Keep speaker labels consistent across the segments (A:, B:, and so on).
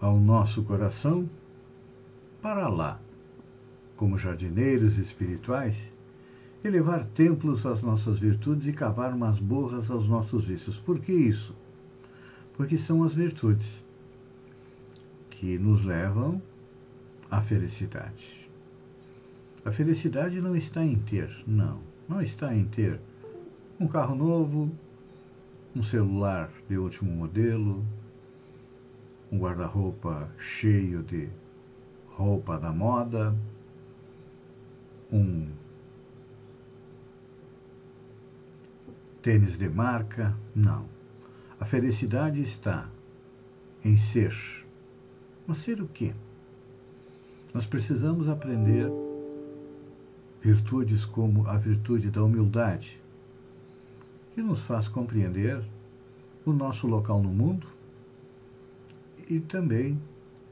A: ao nosso coração para lá, como jardineiros espirituais, elevar templos às nossas virtudes e cavar masmorras aos nossos vícios. Por que isso? Porque são as virtudes que nos levam à felicidade. A felicidade não está em ter, não, não está em ter um carro novo, um celular de último modelo, um guarda-roupa cheio de roupa da moda, um tênis de marca. Não. A felicidade está em ser. Mas ser o quê? Nós precisamos aprender virtudes como a virtude da humildade, que nos faz compreender o nosso local no mundo e também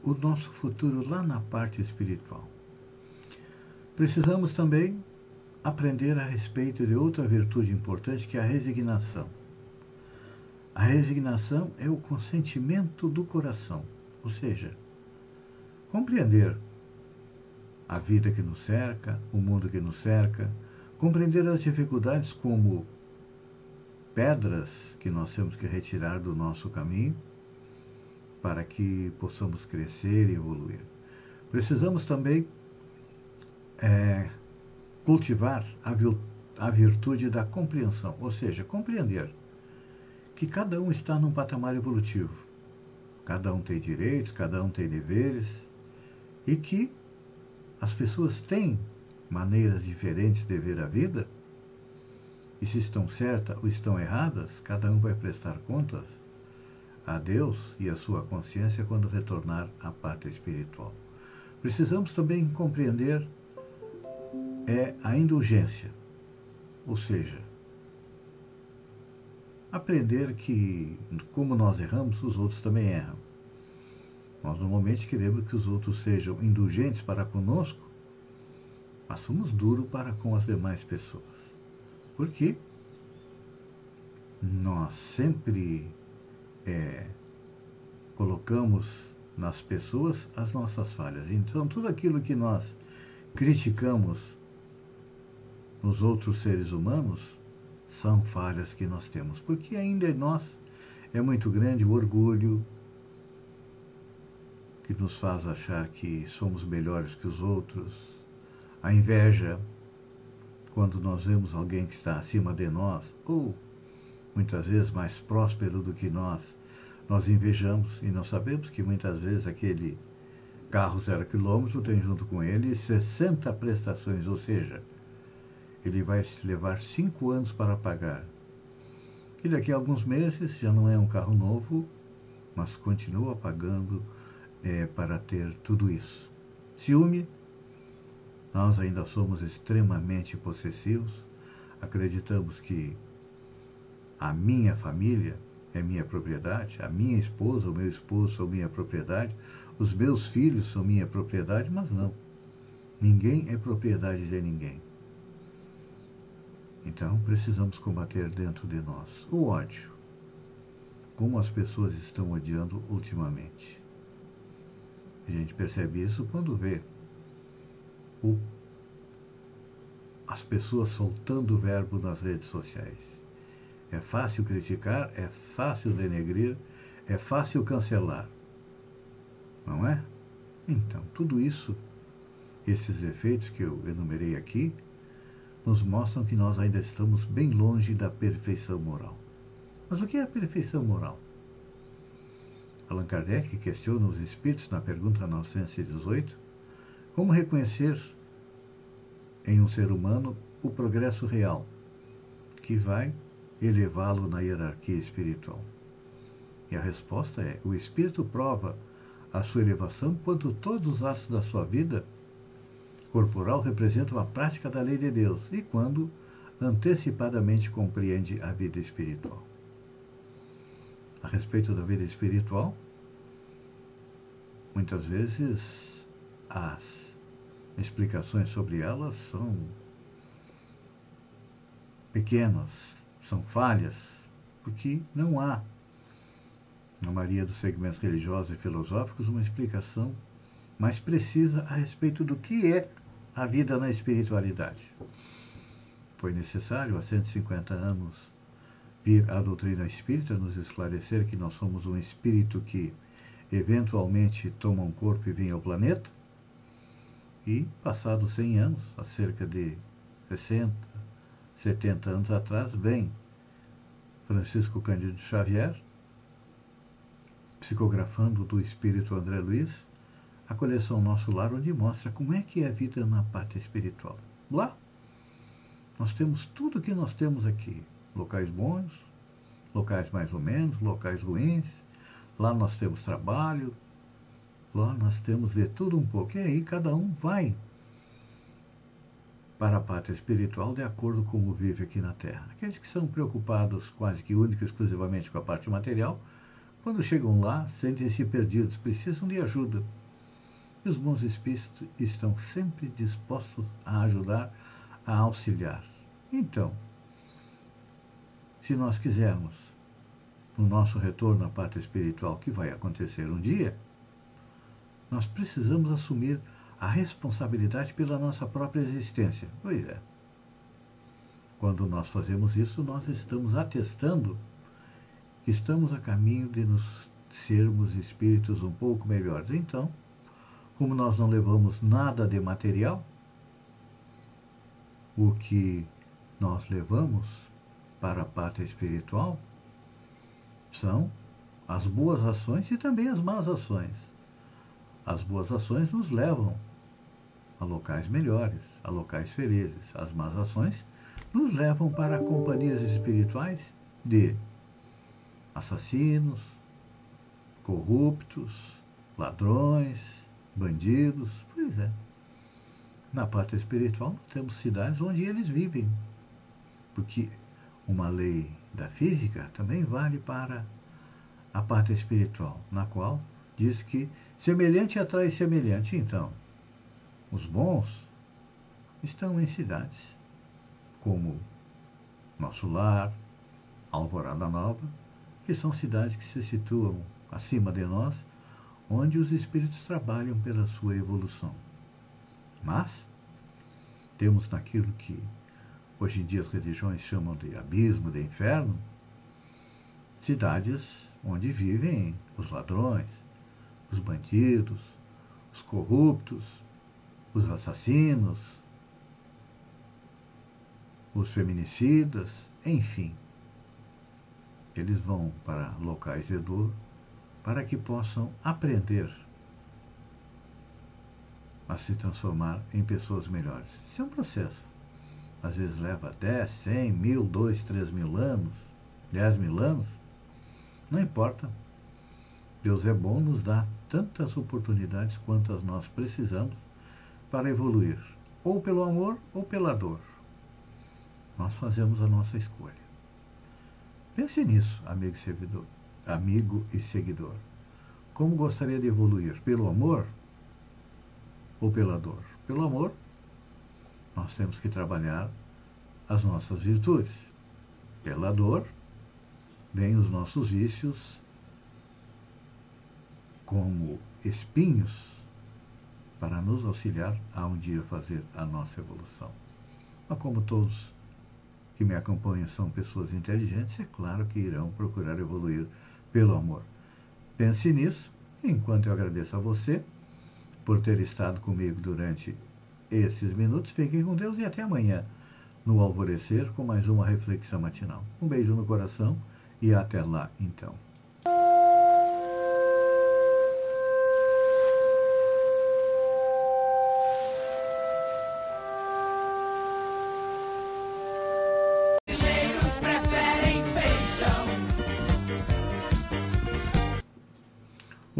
A: o nosso futuro lá na parte espiritual. Precisamos também aprender a respeito de outra virtude importante que é a resignação. A resignação é o consentimento do coração, ou seja, compreender a vida que nos cerca, o mundo que nos cerca, compreender as dificuldades como pedras que nós temos que retirar do nosso caminho para que possamos crescer e evoluir. Precisamos também é, cultivar a virtude da compreensão, ou seja, compreender que cada um está num patamar evolutivo. Cada um tem direitos, cada um tem deveres, e que as pessoas têm maneiras diferentes de ver a vida, e se estão certas ou estão erradas, cada um vai prestar contas a Deus e a sua consciência quando retornar à pátria espiritual. Precisamos também compreender é a indulgência, ou seja, aprender que como nós erramos, os outros também erram. Nós normalmente queremos que os outros sejam indulgentes para conosco, mas somos duros para com as demais pessoas. Porque nós sempre é, colocamos nas pessoas as nossas falhas. Então, tudo aquilo que nós criticamos nos outros seres humanos são falhas que nós temos, porque ainda em nós é muito grande o orgulho que nos faz achar que somos melhores que os outros, a inveja, quando nós vemos alguém que está acima de nós, ou muitas vezes mais próspero do que nós, nós invejamos e não sabemos que muitas vezes aquele carro zero quilômetro tem junto com ele 60 prestações, ou seja, ele vai levar cinco anos para pagar. E daqui a alguns meses já não é um carro novo, mas continua pagando é, para ter tudo isso. Ciúme, nós ainda somos extremamente possessivos, acreditamos que a minha família é minha propriedade, a minha esposa, o meu esposo são minha propriedade, os meus filhos são minha propriedade, mas não. Ninguém é propriedade de ninguém. Então precisamos combater dentro de nós o ódio. Como as pessoas estão odiando ultimamente. A gente percebe isso quando vê o, as pessoas soltando o verbo nas redes sociais. É fácil criticar, é fácil denegrir, é fácil cancelar. Não é? Então, tudo isso, esses efeitos que eu enumerei aqui, nos mostram que nós ainda estamos bem longe da perfeição moral. Mas o que é a perfeição moral? Allan Kardec questiona os espíritos na pergunta 918 como reconhecer em um ser humano o progresso real, que vai elevá-lo na hierarquia espiritual. E a resposta é: o espírito prova a sua elevação quando todos os atos da sua vida corporal representam a prática da lei de Deus e quando antecipadamente compreende a vida espiritual. A respeito da vida espiritual, muitas vezes as explicações sobre elas são pequenas, são falhas, porque não há, na maioria dos segmentos religiosos e filosóficos, uma explicação mais precisa a respeito do que é a vida na espiritualidade. Foi necessário, há 150 anos, vir a doutrina espírita nos esclarecer que nós somos um espírito que eventualmente toma um corpo e vem ao planeta. E, passados 100 anos, há cerca de 60, 70 anos atrás, vem Francisco Cândido Xavier, psicografando do espírito André Luiz, a coleção Nosso Lar, onde mostra como é que é a vida na parte espiritual. Lá, nós temos tudo que nós temos aqui. Locais bons, locais mais ou menos, locais ruins. Lá nós temos trabalho, lá nós temos de tudo um pouco. E aí cada um vai para a pátria espiritual de acordo com como vive aqui na Terra. Aqueles que são preocupados quase que única e exclusivamente com a parte material, quando chegam lá, sentem-se perdidos, precisam de ajuda. E os bons espíritos estão sempre dispostos a ajudar, a auxiliar. Então, se nós quisermos, no nosso retorno à pátria espiritual, que vai acontecer um dia, nós precisamos assumir a responsabilidade pela nossa própria existência. Pois é. Quando nós fazemos isso, nós estamos atestando que estamos a caminho de nos sermos espíritos um pouco melhores. Então, como nós não levamos nada de material, o que nós levamos para a pátria espiritual são as boas ações e também as más ações. As boas ações nos levam a locais melhores, a locais felizes. As más ações nos levam para companhias espirituais de assassinos, corruptos, ladrões, bandidos, pois é. Na parte espiritual, temos cidades onde eles vivem. Porque uma lei da física também vale para a parte espiritual, na qual diz que semelhante atrai semelhante. Então, os bons estão em cidades como Nosso Lar, Alvorada Nova, que são cidades que se situam acima de nós onde os espíritos trabalham pela sua evolução. Mas temos naquilo que hoje em dia as religiões chamam de abismo, de inferno, cidades onde vivem os ladrões, os bandidos, os corruptos, os assassinos, os feminicidas, enfim. Eles vão para locais de dor para que possam aprender a se transformar em pessoas melhores. Isso é um processo. Às vezes leva 10, 100, mil, 2, 3 mil anos, 10 mil anos. Não importa. Deus é bom, nos dá tantas oportunidades quantas nós precisamos para evoluir, ou pelo amor ou pela dor. Nós fazemos a nossa escolha. Pense nisso, amigo servidor amigo e seguidor. Como gostaria de evoluir? Pelo amor ou pela dor? Pelo amor, nós temos que trabalhar as nossas virtudes. Pela dor, vêm os nossos vícios como espinhos para nos auxiliar a um dia fazer a nossa evolução. Mas como todos que me acompanham são pessoas inteligentes, é claro que irão procurar evoluir pelo amor. Pense nisso, enquanto eu agradeço a você por ter estado comigo durante estes minutos. Fiquem com Deus e até amanhã, no alvorecer, com mais uma reflexão matinal. Um beijo no coração e até lá, então.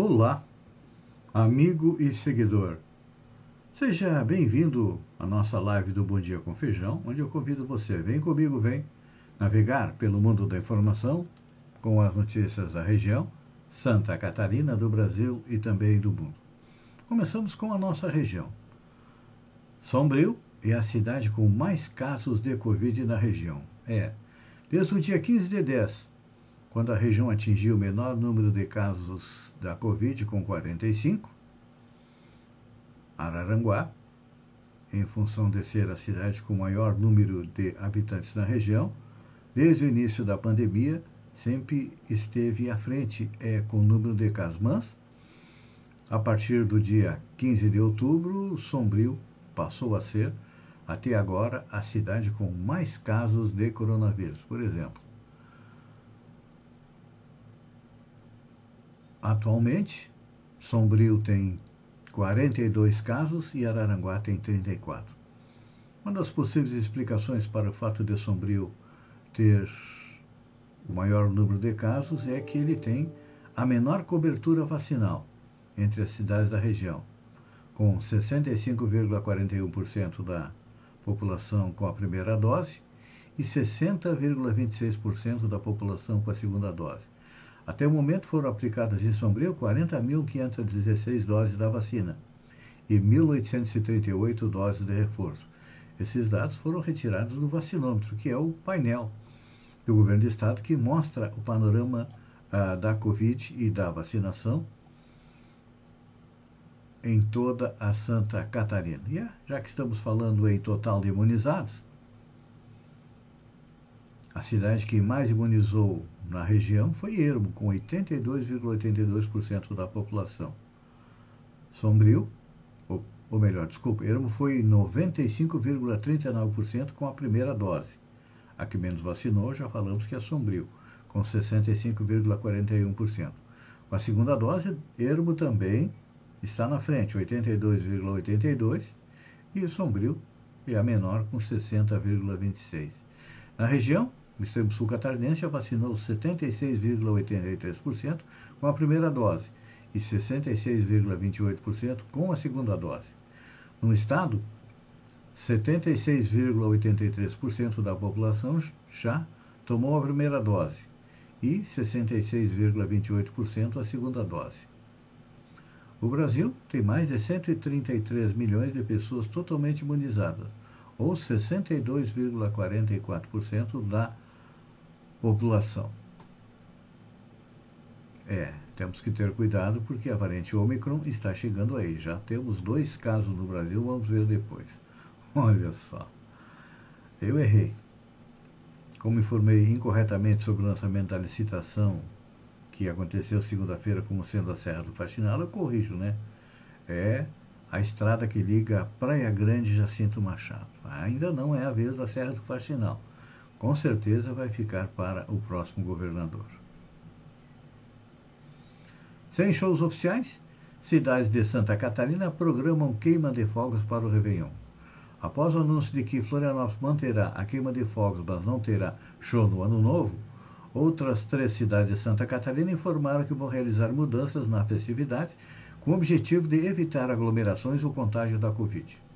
A: Olá, amigo e seguidor. Seja bem-vindo à nossa live do Bom Dia com Feijão, onde eu convido você, vem comigo, vem navegar pelo mundo da informação com as notícias da região, Santa Catarina, do Brasil e também do mundo. Começamos com a nossa região. Sombrio é a cidade com mais casos de Covid na região. É, desde o dia 15 de 10, quando a região atingiu o menor número de casos da Covid, com 45, Araranguá, em função de ser a cidade com maior número de habitantes na região, desde o início da pandemia, sempre esteve à frente é, com o número de casos. Mas, a partir do dia 15 de outubro, Sombrio passou a ser, até agora, a cidade com mais casos de coronavírus. Por exemplo, Atualmente, Sombrio tem 42 casos e Araranguá tem 34. Uma das possíveis explicações para o fato de Sombrio ter o maior número de casos é que ele tem a menor cobertura vacinal entre as cidades da região, com 65,41% da população com a primeira dose e 60,26% da população com a segunda dose. Até o momento foram aplicadas em Sombrio 40.516 doses da vacina e 1.838 doses de reforço. Esses dados foram retirados do vacinômetro, que é o painel do governo do estado que mostra o panorama ah, da Covid e da vacinação em toda a Santa Catarina. E é, já que estamos falando em total de imunizados, a cidade que mais imunizou na região foi Ermo, com 82,82% da população. Sombrio, ou, ou melhor, desculpa, Ermo foi 95,39% com a primeira dose. A que menos vacinou, já falamos que é Sombrio, com 65,41%. Com a segunda dose, Ermo também está na frente, 82,82%, e Sombrio é a menor, com 60,26%. Na região, extremo sul catarinense já vacinou 76,83% com a primeira dose e 66,28% com a segunda dose. No estado, 76,83% da população já tomou a primeira dose e 66,28% a segunda dose. O Brasil tem mais de 133 milhões de pessoas totalmente imunizadas, ou 62,44% da população. É, temos que ter cuidado porque a variante Omicron está chegando aí. Já temos dois casos no Brasil, vamos ver depois. Olha só. Eu errei. Como informei incorretamente sobre o lançamento da licitação que aconteceu segunda-feira como sendo a Serra do Faxinal, eu corrijo, né? É a estrada que liga Praia Grande e Jacinto Machado. Ainda não é a vez da Serra do Faxinal com certeza vai ficar para o próximo governador. Sem shows oficiais, cidades de Santa Catarina programam queima de fogos para o Réveillon. Após o anúncio de que Florianópolis manterá a queima de fogos, mas não terá show no ano novo, outras três cidades de Santa Catarina informaram que vão realizar mudanças na festividade com o objetivo de evitar aglomerações ou contágio da Covid.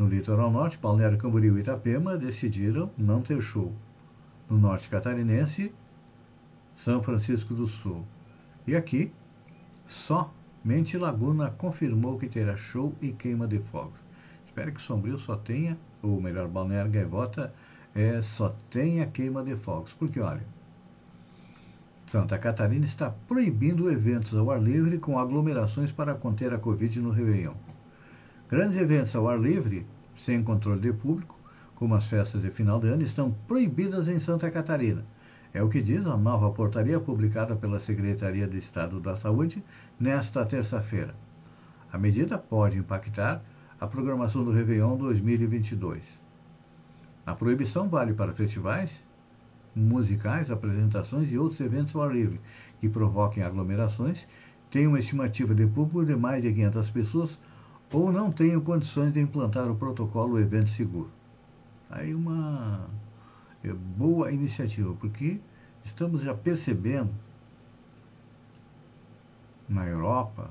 A: No litoral norte, Balneário Camboriú e Itapema decidiram não ter show. No norte catarinense, São Francisco do Sul. E aqui, somente Laguna confirmou que terá show e queima de fogos. Espero que Sombrio só tenha, ou melhor, Balneário Gaivota, é, só tenha queima de fogos. Porque, olha, Santa Catarina está proibindo eventos ao ar livre com aglomerações para conter a Covid no Réveillon. Grandes eventos ao ar livre, sem controle de público, como as festas de final de ano, estão proibidas em Santa Catarina. É o que diz a nova portaria publicada pela Secretaria de Estado da Saúde nesta terça-feira. A medida pode impactar a programação do Réveillon 2022. A proibição vale para festivais, musicais, apresentações e outros eventos ao ar livre que provoquem aglomerações, tenham uma estimativa de público de mais de 500 pessoas ou não tenho condições de implantar o protocolo Evento Seguro. Aí uma é, boa iniciativa, porque estamos já percebendo na Europa,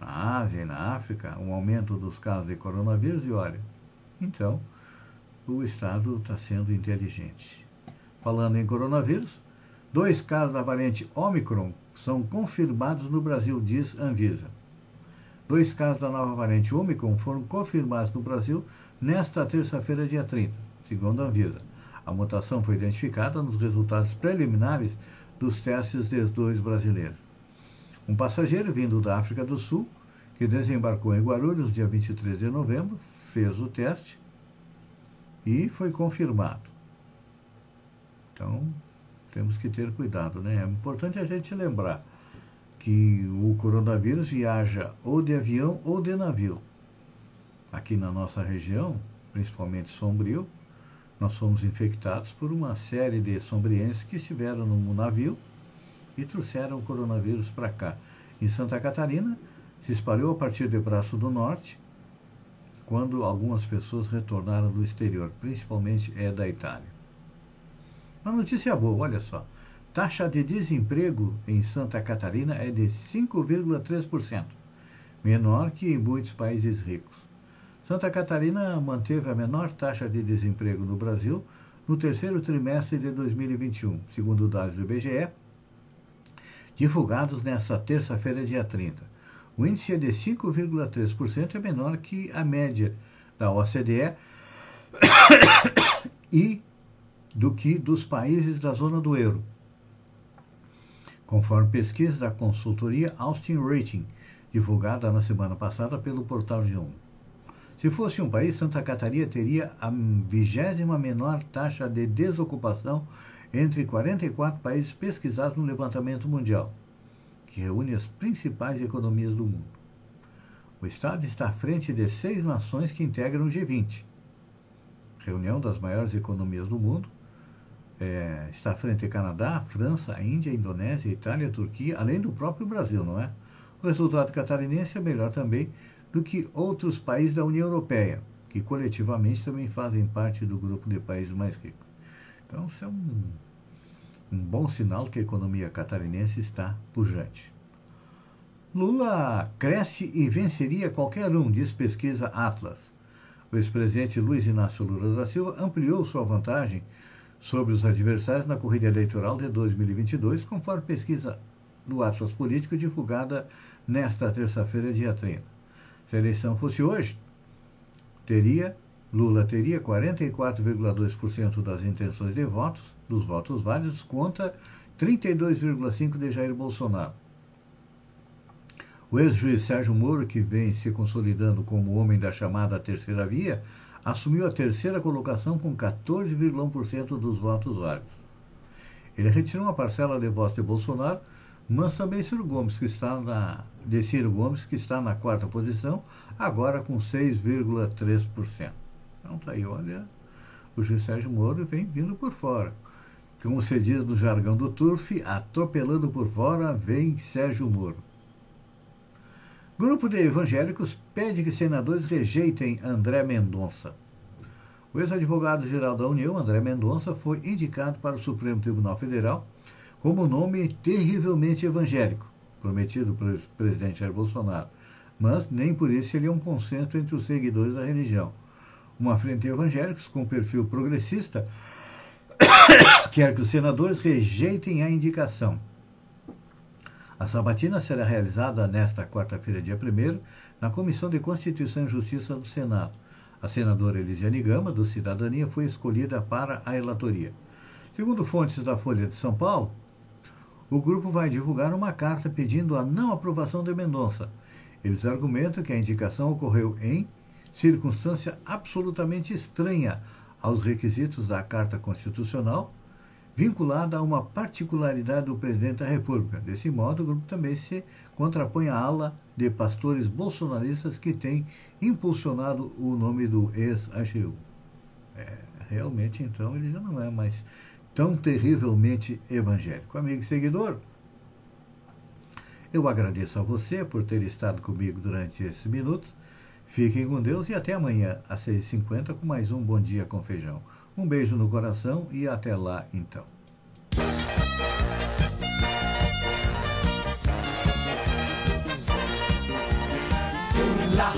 A: na Ásia e na África, um aumento dos casos de coronavírus e olha, então o Estado está sendo inteligente. Falando em coronavírus, dois casos da variante Omicron são confirmados no Brasil, diz Anvisa. Dois casos da nova variante Omicron foram confirmados no Brasil nesta terça-feira, dia 30, segundo a Anvisa. A mutação foi identificada nos resultados preliminares dos testes dos dois brasileiros. Um passageiro vindo da África do Sul, que desembarcou em Guarulhos dia 23 de novembro, fez o teste e foi confirmado. Então, temos que ter cuidado, né? É importante a gente lembrar que o coronavírus viaja ou de avião ou de navio. Aqui na nossa região, principalmente Sombrio, nós fomos infectados por uma série de sombrienses que estiveram no navio e trouxeram o coronavírus para cá. Em Santa Catarina, se espalhou a partir de Braço do Norte, quando algumas pessoas retornaram do exterior, principalmente é da Itália. Uma notícia boa, olha só. Taxa de desemprego em Santa Catarina é de 5,3%, menor que em muitos países ricos. Santa Catarina manteve a menor taxa de desemprego no Brasil no terceiro trimestre de 2021, segundo dados do IBGE, divulgados nesta terça-feira, dia 30. O índice é de 5,3%, é menor que a média da OCDE e do que dos países da zona do euro, conforme pesquisa da consultoria Austin Rating, divulgada na semana passada pelo portal G1. Se fosse um país, Santa Catarina teria a vigésima menor taxa de desocupação entre 44 países pesquisados no levantamento mundial, que reúne as principais economias do mundo. O Estado está à frente de seis nações que integram o G20, reunião das maiores economias do mundo. É, está à frente Canadá, França, Índia, Indonésia, Itália, Turquia, além do próprio Brasil, não é? O resultado catarinense é melhor também do que outros países da União Europeia, que coletivamente também fazem parte do grupo de países mais ricos. Então, isso é um, um bom sinal que a economia catarinense está pujante. Lula cresce e venceria qualquer um, diz pesquisa Atlas. O ex-presidente Luiz Inácio Lula da Silva ampliou sua vantagem sobre os adversários na corrida eleitoral de 2022, conforme pesquisa do Atlas Político divulgada nesta terça-feira, dia 30. Se a eleição fosse hoje, teria Lula teria 44,2% das intenções de votos, dos votos válidos, contra 32,5% de Jair Bolsonaro. O ex-juiz Sérgio Moro, que vem se consolidando como homem da chamada terceira via, assumiu a terceira colocação com 14,1% dos votos válidos. Ele retirou uma parcela de votos de Bolsonaro mas também Ciro Gomes, que está na, de Ciro Gomes, que está na quarta posição, agora com 6,3%. Então tá aí, olha, o juiz Sérgio Moro vem vindo por fora. Como se diz no jargão do TURF, atropelando por fora, vem Sérgio Moro. Grupo de evangélicos pede que senadores rejeitem André Mendonça. O ex-advogado-geral da União, André Mendonça, foi indicado para o Supremo Tribunal Federal como nome terrivelmente evangélico, prometido pelo presidente Jair Bolsonaro, mas nem por isso seria um consenso entre os seguidores da religião. Uma frente de evangélicos com perfil progressista quer que os senadores rejeitem a indicação. A sabatina será realizada nesta quarta-feira, dia 1 na Comissão de Constituição e Justiça do Senado. A senadora Elisiane Gama, do Cidadania, foi escolhida para a relatoria. Segundo fontes da Folha de São Paulo, o grupo vai divulgar uma carta pedindo a não aprovação de Mendonça. Eles argumentam que a indicação ocorreu em circunstância absolutamente estranha aos requisitos da Carta Constitucional, vinculada a uma particularidade do presidente da República. Desse modo, o grupo também se contrapõe à ala de pastores bolsonaristas que tem impulsionado o nome do ex-AGU. É, realmente, então, ele já não é mais tão terrivelmente evangélico. Amigo e seguidor, eu agradeço a você por ter estado comigo durante esses minutos. Fiquem com Deus e até amanhã, às 6h50, com mais um Bom Dia com Feijão. Um beijo no coração e até lá então.
B: La